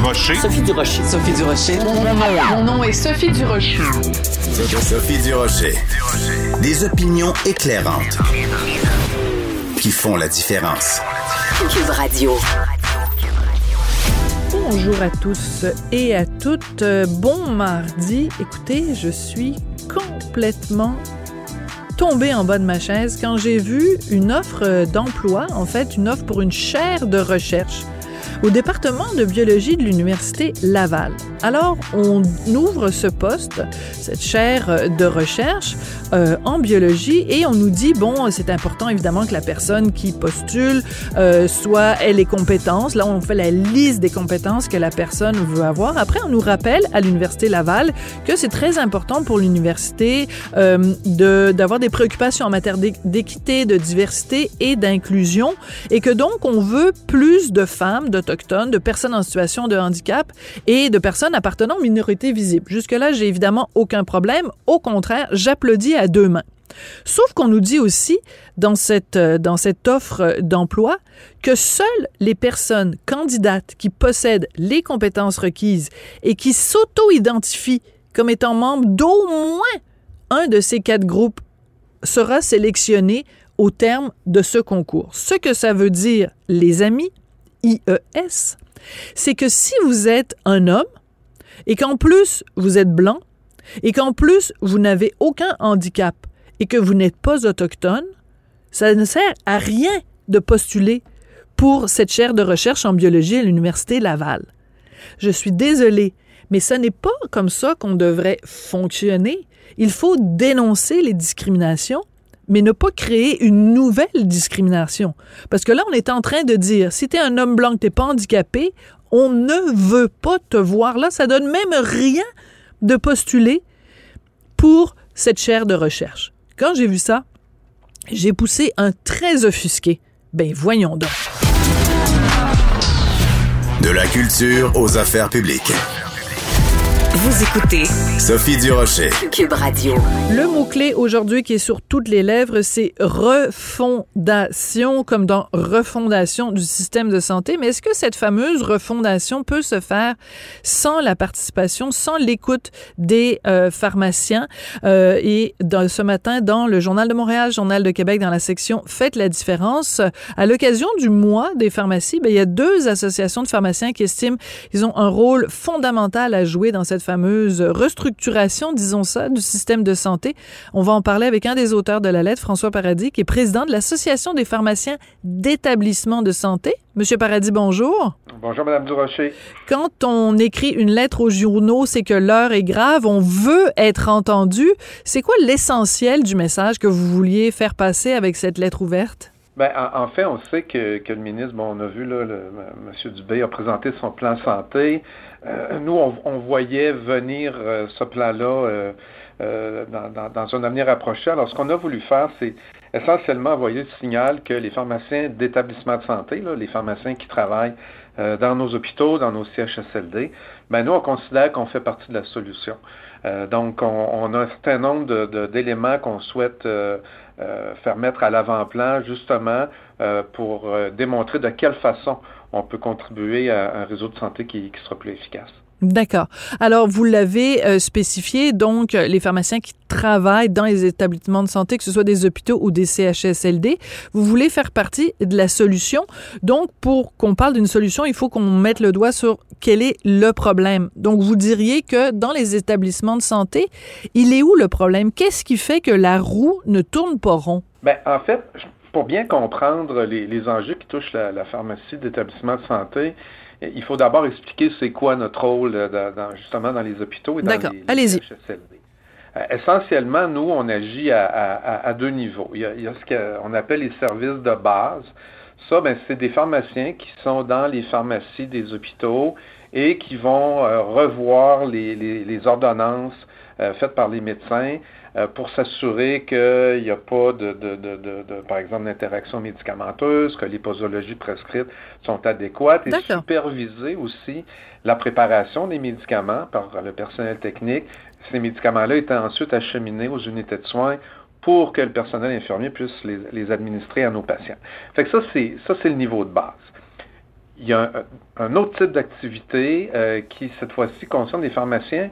Durocher. Sophie Durocher. Sophie Durocher. Mon nom est Sophie Durocher. Sophie Durocher. Des opinions éclairantes qui font la différence. Cube Radio. Bonjour à tous et à toutes. Bon mardi. Écoutez, je suis complètement tombée en bas de ma chaise quand j'ai vu une offre d'emploi, en fait une offre pour une chaire de recherche au département de biologie de l'Université Laval. Alors, on ouvre ce poste, cette chaire de recherche euh, en biologie, et on nous dit, bon, c'est important évidemment que la personne qui postule euh, soit ait les compétences. Là, on fait la liste des compétences que la personne veut avoir. Après, on nous rappelle à l'Université Laval que c'est très important pour l'université euh, de d'avoir des préoccupations en matière d'équité, de diversité et d'inclusion, et que donc on veut plus de femmes, de personnes en situation de handicap et de personnes appartenant aux minorités visibles. Jusque-là, j'ai évidemment aucun problème. Au contraire, j'applaudis à deux mains. Sauf qu'on nous dit aussi dans cette, euh, dans cette offre d'emploi que seules les personnes candidates qui possèdent les compétences requises et qui s'auto-identifient comme étant membres d'au moins un de ces quatre groupes sera sélectionné au terme de ce concours. Ce que ça veut dire, les amis, IES, c'est que si vous êtes un homme et qu'en plus vous êtes blanc et qu'en plus vous n'avez aucun handicap et que vous n'êtes pas autochtone, ça ne sert à rien de postuler pour cette chaire de recherche en biologie à l'Université Laval. Je suis désolée, mais ce n'est pas comme ça qu'on devrait fonctionner. Il faut dénoncer les discriminations, mais ne pas créer une nouvelle discrimination. Parce que là, on est en train de dire, si tu es un homme blanc, tu n'es pas handicapé, on ne veut pas te voir là. Ça donne même rien de postuler pour cette chaire de recherche. Quand j'ai vu ça, j'ai poussé un très offusqué. Ben voyons donc. De la culture aux affaires publiques. Vous écoutez Sophie Durocher. Cube Radio. Le mot-clé aujourd'hui qui est sur toutes les lèvres, c'est refondation, comme dans refondation du système de santé. Mais est-ce que cette fameuse refondation peut se faire sans la participation, sans l'écoute des euh, pharmaciens? Euh, et dans, ce matin, dans le Journal de Montréal, Journal de Québec, dans la section Faites la différence, à l'occasion du mois des pharmacies, ben, il y a deux associations de pharmaciens qui estiment qu'ils ont un rôle fondamental à jouer dans cette fameuse restructuration, disons ça, du système de santé. On va en parler avec un des auteurs de la lettre, François Paradis, qui est président de l'Association des pharmaciens d'établissements de santé. Monsieur Paradis, bonjour. Bonjour, Madame Durocher. Quand on écrit une lettre aux journaux, c'est que l'heure est grave, on veut être entendu. C'est quoi l'essentiel du message que vous vouliez faire passer avec cette lettre ouverte? Ben, en, fait, on sait que, le ministre, bon, on a vu là, M. Dubé a présenté son plan santé. Euh, nous, on, voyait venir euh, ce plan-là euh, dans, un avenir approché. Alors, ce qu'on a voulu faire, c'est essentiellement envoyer le signal que les pharmaciens d'établissements de santé, les pharmaciens qui travaillent dans nos hôpitaux, dans nos CHSLD, ben nous, on considère qu'on fait partie de la solution. donc, on, a un certain nombre d'éléments qu'on souhaite faire mettre à l'avant-plan, justement, pour démontrer de quelle façon on peut contribuer à un réseau de santé qui, sera plus efficace. D'accord. Alors, vous l'avez euh, spécifié, donc, les pharmaciens qui travaillent dans les établissements de santé, que ce soit des hôpitaux ou des CHSLD, vous voulez faire partie de la solution. Donc, pour qu'on parle d'une solution, il faut qu'on mette le doigt sur quel est le problème. Donc, vous diriez que dans les établissements de santé, il est où le problème? Qu'est-ce qui fait que la roue ne tourne pas rond? Bien, en fait, pour bien comprendre les, enjeux qui touchent la, pharmacie d'établissement de santé, il faut d'abord expliquer c'est quoi notre rôle euh, justement dans les hôpitaux et dans les, les CHSLD. Euh, essentiellement, nous, on agit à, deux niveaux. Il y, a, ce qu'on appelle les services de base. Ça, ben, c'est des pharmaciens qui sont dans les pharmacies des hôpitaux et qui vont euh, revoir les, ordonnances faites par les médecins pour s'assurer qu'il n'y a pas de, de, de, de par exemple, d'interaction médicamenteuse, que les posologies prescrites sont adéquates et superviser aussi la préparation des médicaments par le personnel technique. Ces médicaments-là étaient ensuite acheminés aux unités de soins pour que le personnel infirmier puisse les, les administrer à nos patients. Fait que ça, c'est, ça, c'est le niveau de base. il y a un, autre type d'activité qui, cette fois-ci, concerne des pharmaciens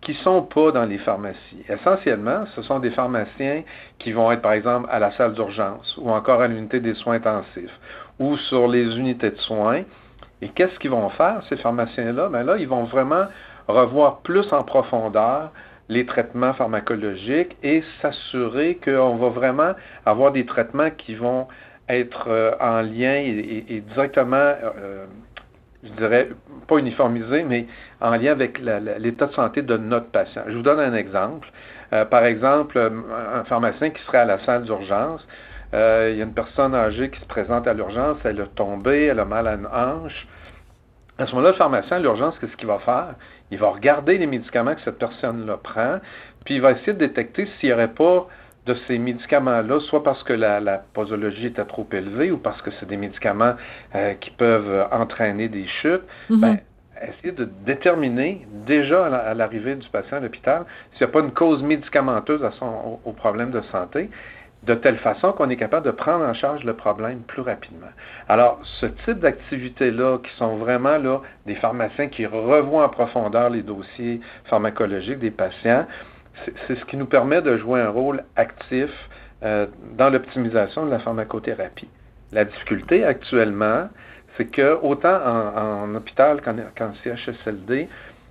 qui sont pas dans les pharmacies. Essentiellement, ce sont des pharmaciens qui vont être, par exemple, à la salle d'urgence ou encore à l'unité des soins intensifs ou sur les unités de soins. Et qu'est-ce qu'ils vont faire, ces pharmaciens-là? Bien là, ils vont vraiment revoir plus en profondeur les traitements pharmacologiques et s'assurer qu'on va vraiment avoir des traitements qui vont être euh, en lien et, directement euh, je dirais, pas uniformisé, mais en lien avec l'état de santé de notre patient. Je vous donne un exemple. Euh, par exemple, un pharmacien qui serait à la salle d'urgence, euh, il y a une personne âgée qui se présente à l'urgence, elle a tombé, elle a mal à une hanche. À ce moment-là, le pharmacien à l'urgence, qu'est-ce qu'il va faire? Il va regarder les médicaments que cette personne-là prend, puis il va essayer de détecter s'il n'y aurait pas de ces médicaments-là, soit parce que la, posologie était trop élevée ou parce que c'est des médicaments euh, qui peuvent entraîner des chutes, ben, essayer de déterminer déjà à l'arrivée du patient à l'hôpital s'il n'y a pas une cause médicamenteuse à son, au, problème de santé, de telle façon qu'on est capable de prendre en charge le problème plus rapidement. Alors, ce type d'activités-là, qui sont vraiment là des pharmaciens qui revoient en profondeur les dossiers pharmacologiques des patients, c'est ce qui nous permet de jouer un rôle actif euh, dans l'optimisation de la pharmacothérapie. La difficulté actuellement, c'est que autant en, hôpital qu'en CHSLD,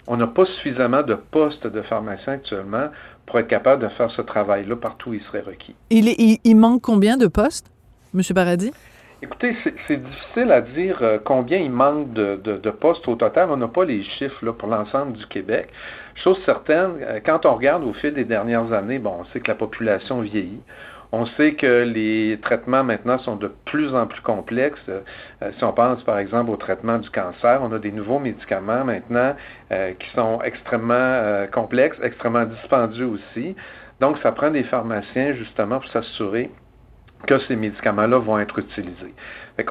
on n'a pas suffisamment de postes de pharmaciens actuellement pour être capable de faire ce travail-là partout où il serait requis. Il, manque combien de postes, M. Paradis? Écoutez, c'est difficile à dire euh, combien il manque de, de, postes au total. On n'a pas les chiffres là, pour l'ensemble du Québec. Chose certaine, euh, quand on regarde au fil des dernières années, bon, on sait que la population vieillit. On sait que les traitements maintenant sont de plus en plus complexes. Euh, si on pense par exemple au traitement du cancer, on a des nouveaux médicaments maintenant qui sont extrêmement complexes, extrêmement dispendieux aussi. Donc, ça prend des pharmaciens justement pour s'assurer que ces médicaments-là vont être utilisés.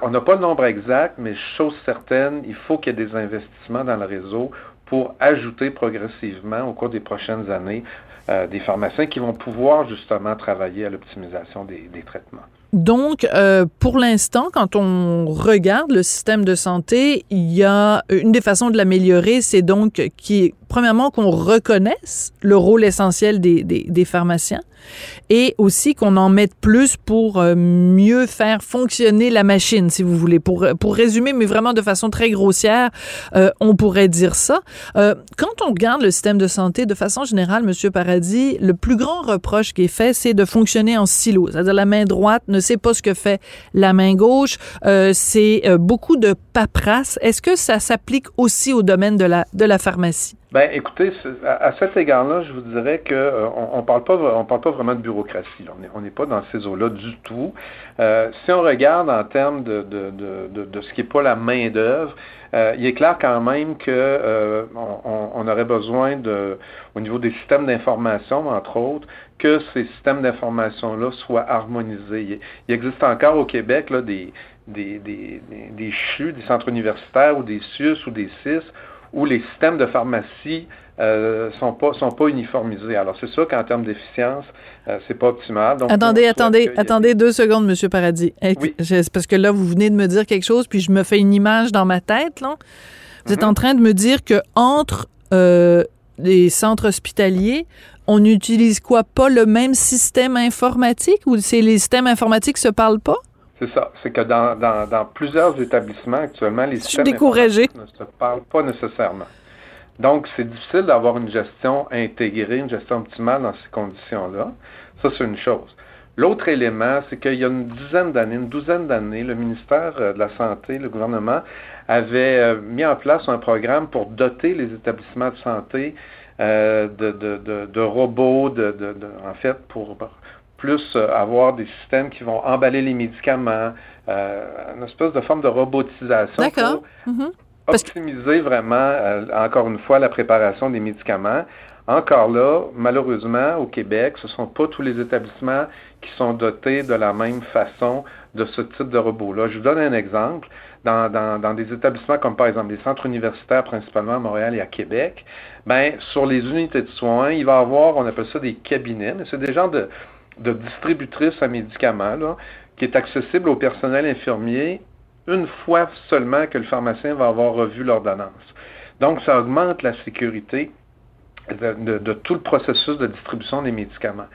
on n'a pas le nombre exact, mais chose certaine, il faut qu'il y ait des investissements dans le réseau pour ajouter progressivement au cours des prochaines années euh, des pharmaciens qui vont pouvoir justement travailler à l'optimisation des, traitements. Donc, euh, pour l'instant, quand on regarde le système de santé, il y a une des façons de l'améliorer, c'est donc qui, premièrement, qu'on reconnaisse le rôle essentiel des, des, des pharmaciens et aussi qu'on en mette plus pour euh, mieux faire fonctionner la machine, si vous voulez. Pour, pour résumer, mais vraiment de façon très grossière, euh, on pourrait dire ça. Euh, quand on regarde le système de santé, de façon générale, Monsieur Paradis, le plus grand reproche qui est fait, c'est de fonctionner en silo. C'est-à-dire la main droite ne sait pas ce que fait la main gauche. c'est beaucoup de paperasse. Est-ce que ça s'applique aussi au domaine de la, de la pharmacie? Ben, écoutez, à, cet égard-là, je vous dirais que euh, on, parle pas, on parle pas vraiment de bureaucratie. On n'est pas dans ces eaux-là du tout. Euh, si on regarde en termes de, de, de, ce qui n'est pas la main d'œuvre, euh, il est clair quand même que on, on, aurait besoin de, au niveau des systèmes d'information, entre autres, que ces systèmes d'information-là soient harmonisés. Il, existe encore au Québec là, des, des, des, des, des CHU, des centres universitaires ou des CIUS ou des CIS où les systèmes de pharmacie euh, sont pas sont pas uniformisés. Alors c'est sûr qu'en termes d'efficience, euh, c'est pas optimal. attendez, attendez, attendez deux secondes, Monsieur Paradis. Oui. Parce que là, vous venez de me dire quelque chose, puis je me fais une image dans ma tête. Là. Vous êtes mm-hmm. en train de me dire que entre euh, les centres hospitaliers, on n'utilise quoi? Pas le même système informatique ou c'est les systèmes informatiques se parlent pas? C'est ça. C'est que dans, dans, dans, plusieurs établissements actuellement, les systèmes découragé. ne se parlent pas nécessairement. Donc, c'est difficile d'avoir une gestion intégrée, une gestion optimale dans ces conditions-là. Ça, c'est une chose. L'autre élément, c'est qu'il y a une dizaine d'années, une douzaine d'années, le ministère euh, de la Santé, le gouvernement, avait euh, mis en place un programme pour doter les établissements de santé euh, de, de, de, de, robots, de, en fait, pour plus euh, avoir des systèmes qui vont emballer les médicaments, euh, une espèce de forme de robotisation pour mhm. optimiser vraiment, euh, encore une fois, la préparation des médicaments. Encore là, malheureusement, au Québec, ce ne sont pas tous les établissements qui sont dotés de la même façon de ce type de robot-là. Je vous donne un exemple. Dans, dans, dans, des établissements comme par exemple les centres universitaires, principalement à Montréal et à Québec, ben, sur les unités de soins, il va y avoir, on appelle ça des cabinets, mais c'est des genres de, de distributrice à médicaments, là, qui est accessible au personnel infirmier une fois seulement que le pharmacien va avoir revu l'ordonnance. Donc, ça augmente la sécurité de, tout le processus de distribution des médicaments.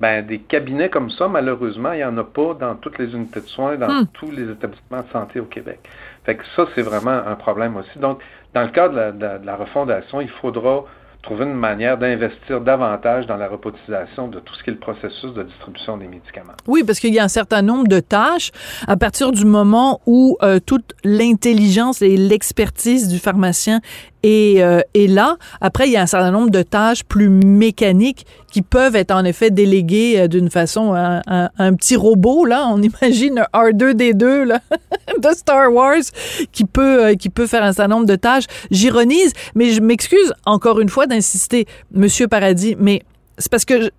Ben, des cabinets comme ça, malheureusement, il n'y en a pas dans toutes les unités de soins, dans hmm. tous les établissements de santé au Québec. Fait que ça, c'est vraiment un problème aussi. Donc, dans le cadre de la refondation, il faudra trouver une manière d'investir davantage dans la robotisation de tout ce qui est le processus de distribution des médicaments. Oui, parce qu'il y a un certain nombre de tâches à partir du moment où euh, toute l'intelligence et l'expertise du pharmacien et, euh, et, là, après, il y a un certain nombre de tâches plus mécaniques qui peuvent être en effet déléguées euh, d'une façon à, un petit robot. Là, on imagine un R2D2 là, de Star Wars qui peut euh, qui peut faire un certain nombre de tâches. J'ironise, mais je m'excuse encore une fois d'insister, Monsieur Paradis, mais c'est parce que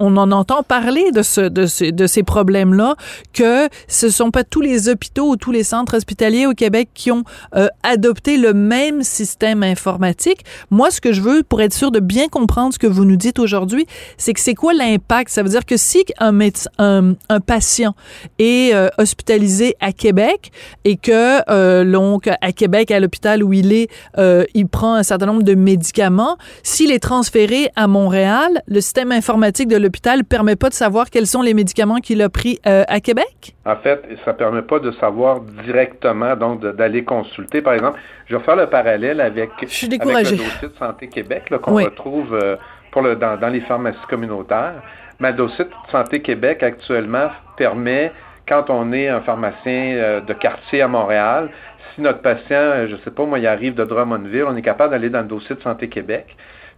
on en entend parler de, ce, de, de ces problèmes-là, que ce sont pas tous les hôpitaux ou tous les centres hospitaliers au Québec qui ont euh, adopté le même système informatique. Moi, ce que je veux, pour être sûr de bien comprendre ce que vous nous dites aujourd'hui, c'est que c'est quoi l'impact? Ça veut dire que si un, médecin, un, un patient est euh, hospitalisé à Québec et que, euh, donc, à Québec, à l'hôpital où il est, euh, il prend un certain nombre de médicaments, s'il est transféré à Montréal, le système informatique de l'hôpital permet pas de savoir quels sont les médicaments qu'il a pris euh, à Québec? En fait, ça permet pas de savoir directement, donc d'aller consulter. Par exemple, je vais faire le parallèle avec, le dossier de Santé Québec qu'on retrouve euh, pour le, dans, les pharmacies communautaires. Mais le dossier de Santé Québec actuellement permet, quand on est un pharmacien euh, de quartier à Montréal, si notre patient, je ne sais pas, moi, il arrive de Drummondville, on est capable d'aller dans le dossier de Santé Québec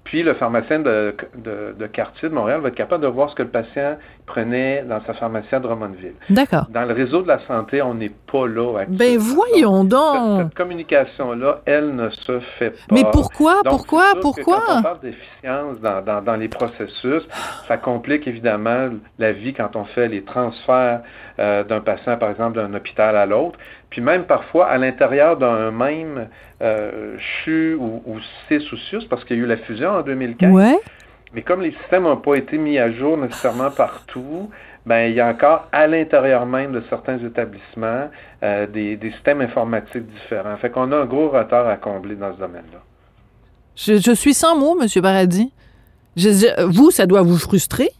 puis le pharmacien de, de, quartier de Montréal va être capable de voir ce que le patient prenait dans sa pharmacie à Drummondville. D'accord. Dans le réseau de la santé, on n'est pas là actuellement. Ben voyons donc! Cette, communication-là, elle ne se fait pas. Mais pourquoi? pourquoi? Pourquoi? Quand on parle d'efficience dans, dans, dans, les processus, ça complique évidemment la vie quand on fait les transferts euh, d'un patient, par exemple, d'un hôpital à l'autre. Puis même parfois, à l'intérieur d'un même euh, CHU ou, ou CIS parce qu'il y a eu la fusion en 2015. Mais comme les systèmes n'ont pas été mis à jour nécessairement partout, ben, il y a encore à l'intérieur même de certains établissements euh, des, systèmes informatiques différents. Fait qu'on a un gros retard à combler dans ce domaine-là. Je, suis sans mots, M. Paradis. vous, ça doit vous frustrer?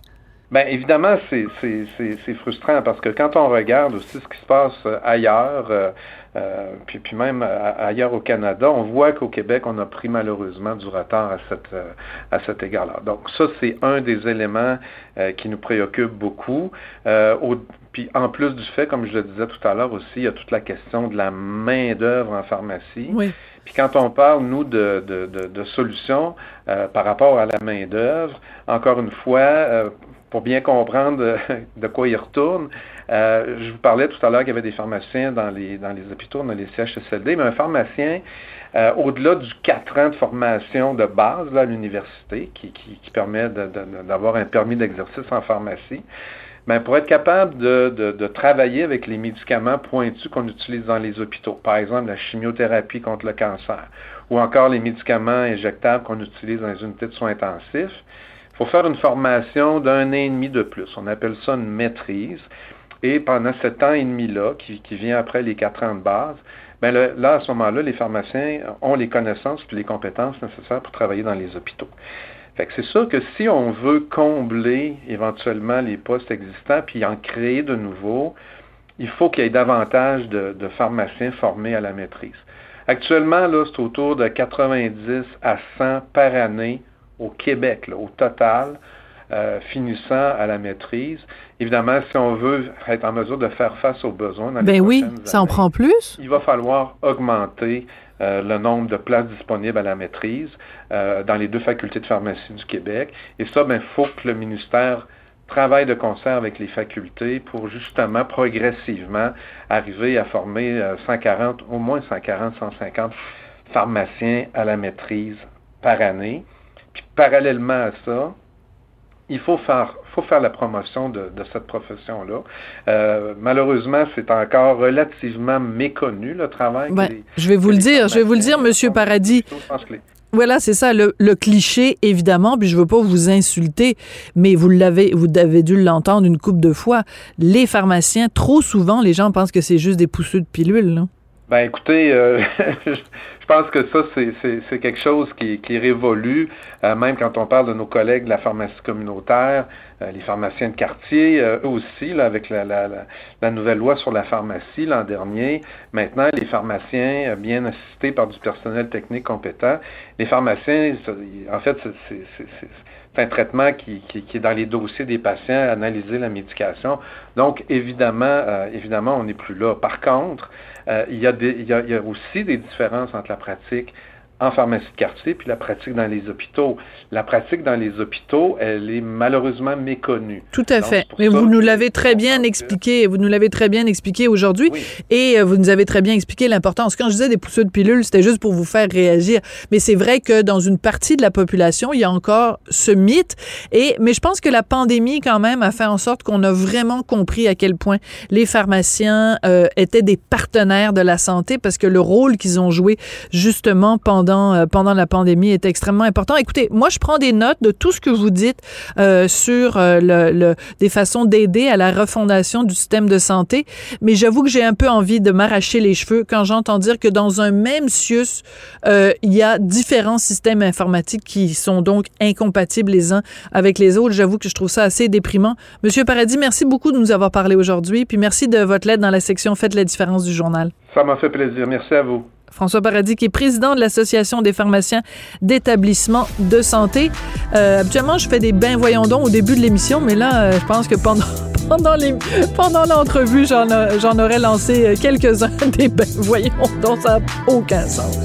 Bien, évidemment, c'est frustrant parce que quand on regarde aussi ce qui se passe euh, ailleurs, euh, euh, puis, puis même ailleurs au Canada, on voit qu'au Québec, on a pris malheureusement du retard à, cette, à cet égard-là. Donc ça, c'est un des éléments qui nous préoccupe beaucoup. puis en plus du fait, comme je le disais tout à l'heure aussi, il y a toute la question de la main-d'œuvre en pharmacie. Oui. Puis quand on parle, nous, de, de, de, de solutions par rapport à la main-d'œuvre, encore une fois, pour bien comprendre de quoi il retourne. Euh, je vous parlais tout à l'heure qu'il y avait des pharmaciens dans les, dans les hôpitaux, dans les CHSLD, mais un pharmacien, euh, au-delà du 4 ans de formation de base à l'université, qui, qui, qui, permet d'avoir un permis d'exercice en pharmacie, ben, pour être capable de, de, de, travailler avec les médicaments pointus qu'on utilise dans les hôpitaux, par exemple la chimiothérapie contre le cancer, ou encore les médicaments injectables qu'on utilise dans les unités de soins intensifs, faut faire une formation d'un an et demi de plus. On appelle ça une maîtrise. Et pendant cet an et demi-là, qui, vient après les quatre ans de base, ben là, à ce moment-là, les pharmaciens ont les connaissances et les compétences nécessaires pour travailler dans les hôpitaux. Fait c'est sûr que si on veut combler éventuellement les postes existants puis en créer de nouveaux, il faut qu'il y ait davantage de, de, pharmaciens formés à la maîtrise. Actuellement, là, c'est autour de 90 à 100 par année au Québec, au total, euh, finissant à la maîtrise. Évidemment, si on veut être en mesure de faire face aux besoins dans ben oui, ça en prend plus. Il va falloir augmenter euh, le nombre de places disponibles à la maîtrise euh, dans les deux facultés de pharmacie du Québec. Et ça, il ben, faut que le ministère travaille de concert avec les facultés pour justement progressivement arriver à former 140, au moins 140, 150 pharmaciens à la maîtrise par année parallèlement à ça, il faut faire, faut faire la promotion de, cette profession-là. Euh, malheureusement, c'est encore relativement méconnu le travail. je vais vous le dire, je vais vous le dire, Monsieur Paradis. Voilà, c'est ça, le, cliché, évidemment, puis je veux pas vous insulter, mais vous l'avez, vous avez dû l'entendre une couple de fois. Les pharmaciens, trop souvent, les gens pensent que c'est juste des pousseux de pilules, là. Ben écoutez, euh, je pense que ça, c'est quelque chose qui, révolue, euh, même quand on parle de nos collègues de la pharmacie communautaire, les pharmaciens de quartier, eux aussi, là, avec la, la, la, nouvelle loi sur la pharmacie l'an dernier. Maintenant, les pharmaciens, bien assistés par du personnel technique compétent, les pharmaciens, en fait, c'est un traitement qui, qui, qui, est dans les dossiers des patients, analyser la médication. Donc, évidemment, évidemment, on n'est plus là. Par contre, euh, il, y a des, il, y a, il y a aussi des différences entre la pratique en pharmacie de quartier, puis la pratique dans les hôpitaux. La pratique dans les hôpitaux, elle est malheureusement méconnue. Tout à fait. Mais vous nous l'avez très bien expliqué, vous nous l'avez très bien expliqué aujourd'hui, et euh, vous nous avez très bien expliqué l'importance. Quand je disais des pousseux de pilules, c'était juste pour vous faire réagir. Mais c'est vrai que dans une partie de la population, il y a encore ce mythe. Et mais je pense que la pandémie quand même a fait en sorte qu'on a vraiment compris à quel point les pharmaciens euh, étaient des partenaires de la santé parce que le rôle qu'ils ont joué justement pendant euh, pendant, la pandémie est extrêmement important. Écoutez, moi, je prends des notes de tout ce que vous dites euh, sur euh, des façons d'aider à la refondation du système de santé, mais j'avoue que j'ai un peu envie de m'arracher les cheveux quand j'entends dire que dans un même CIUS, il y a différents systèmes informatiques qui sont donc incompatibles les uns avec les autres. J'avoue que je trouve ça assez déprimant. Monsieur Paradis, merci beaucoup de nous avoir parlé aujourd'hui, puis merci de votre lettre dans la section Faites la différence du journal. Ça m'a fait plaisir. Merci à vous. François Paradis, qui est président de l'Association des pharmaciens d'établissements de santé. Euh, habituellement, je fais des bains voyons donc au début de l'émission, mais là, euh, je pense que pendant, pendant, l'entrevue, j'en, j'en aurais lancé quelques-uns des bains voyons donc ça n'a aucun sens.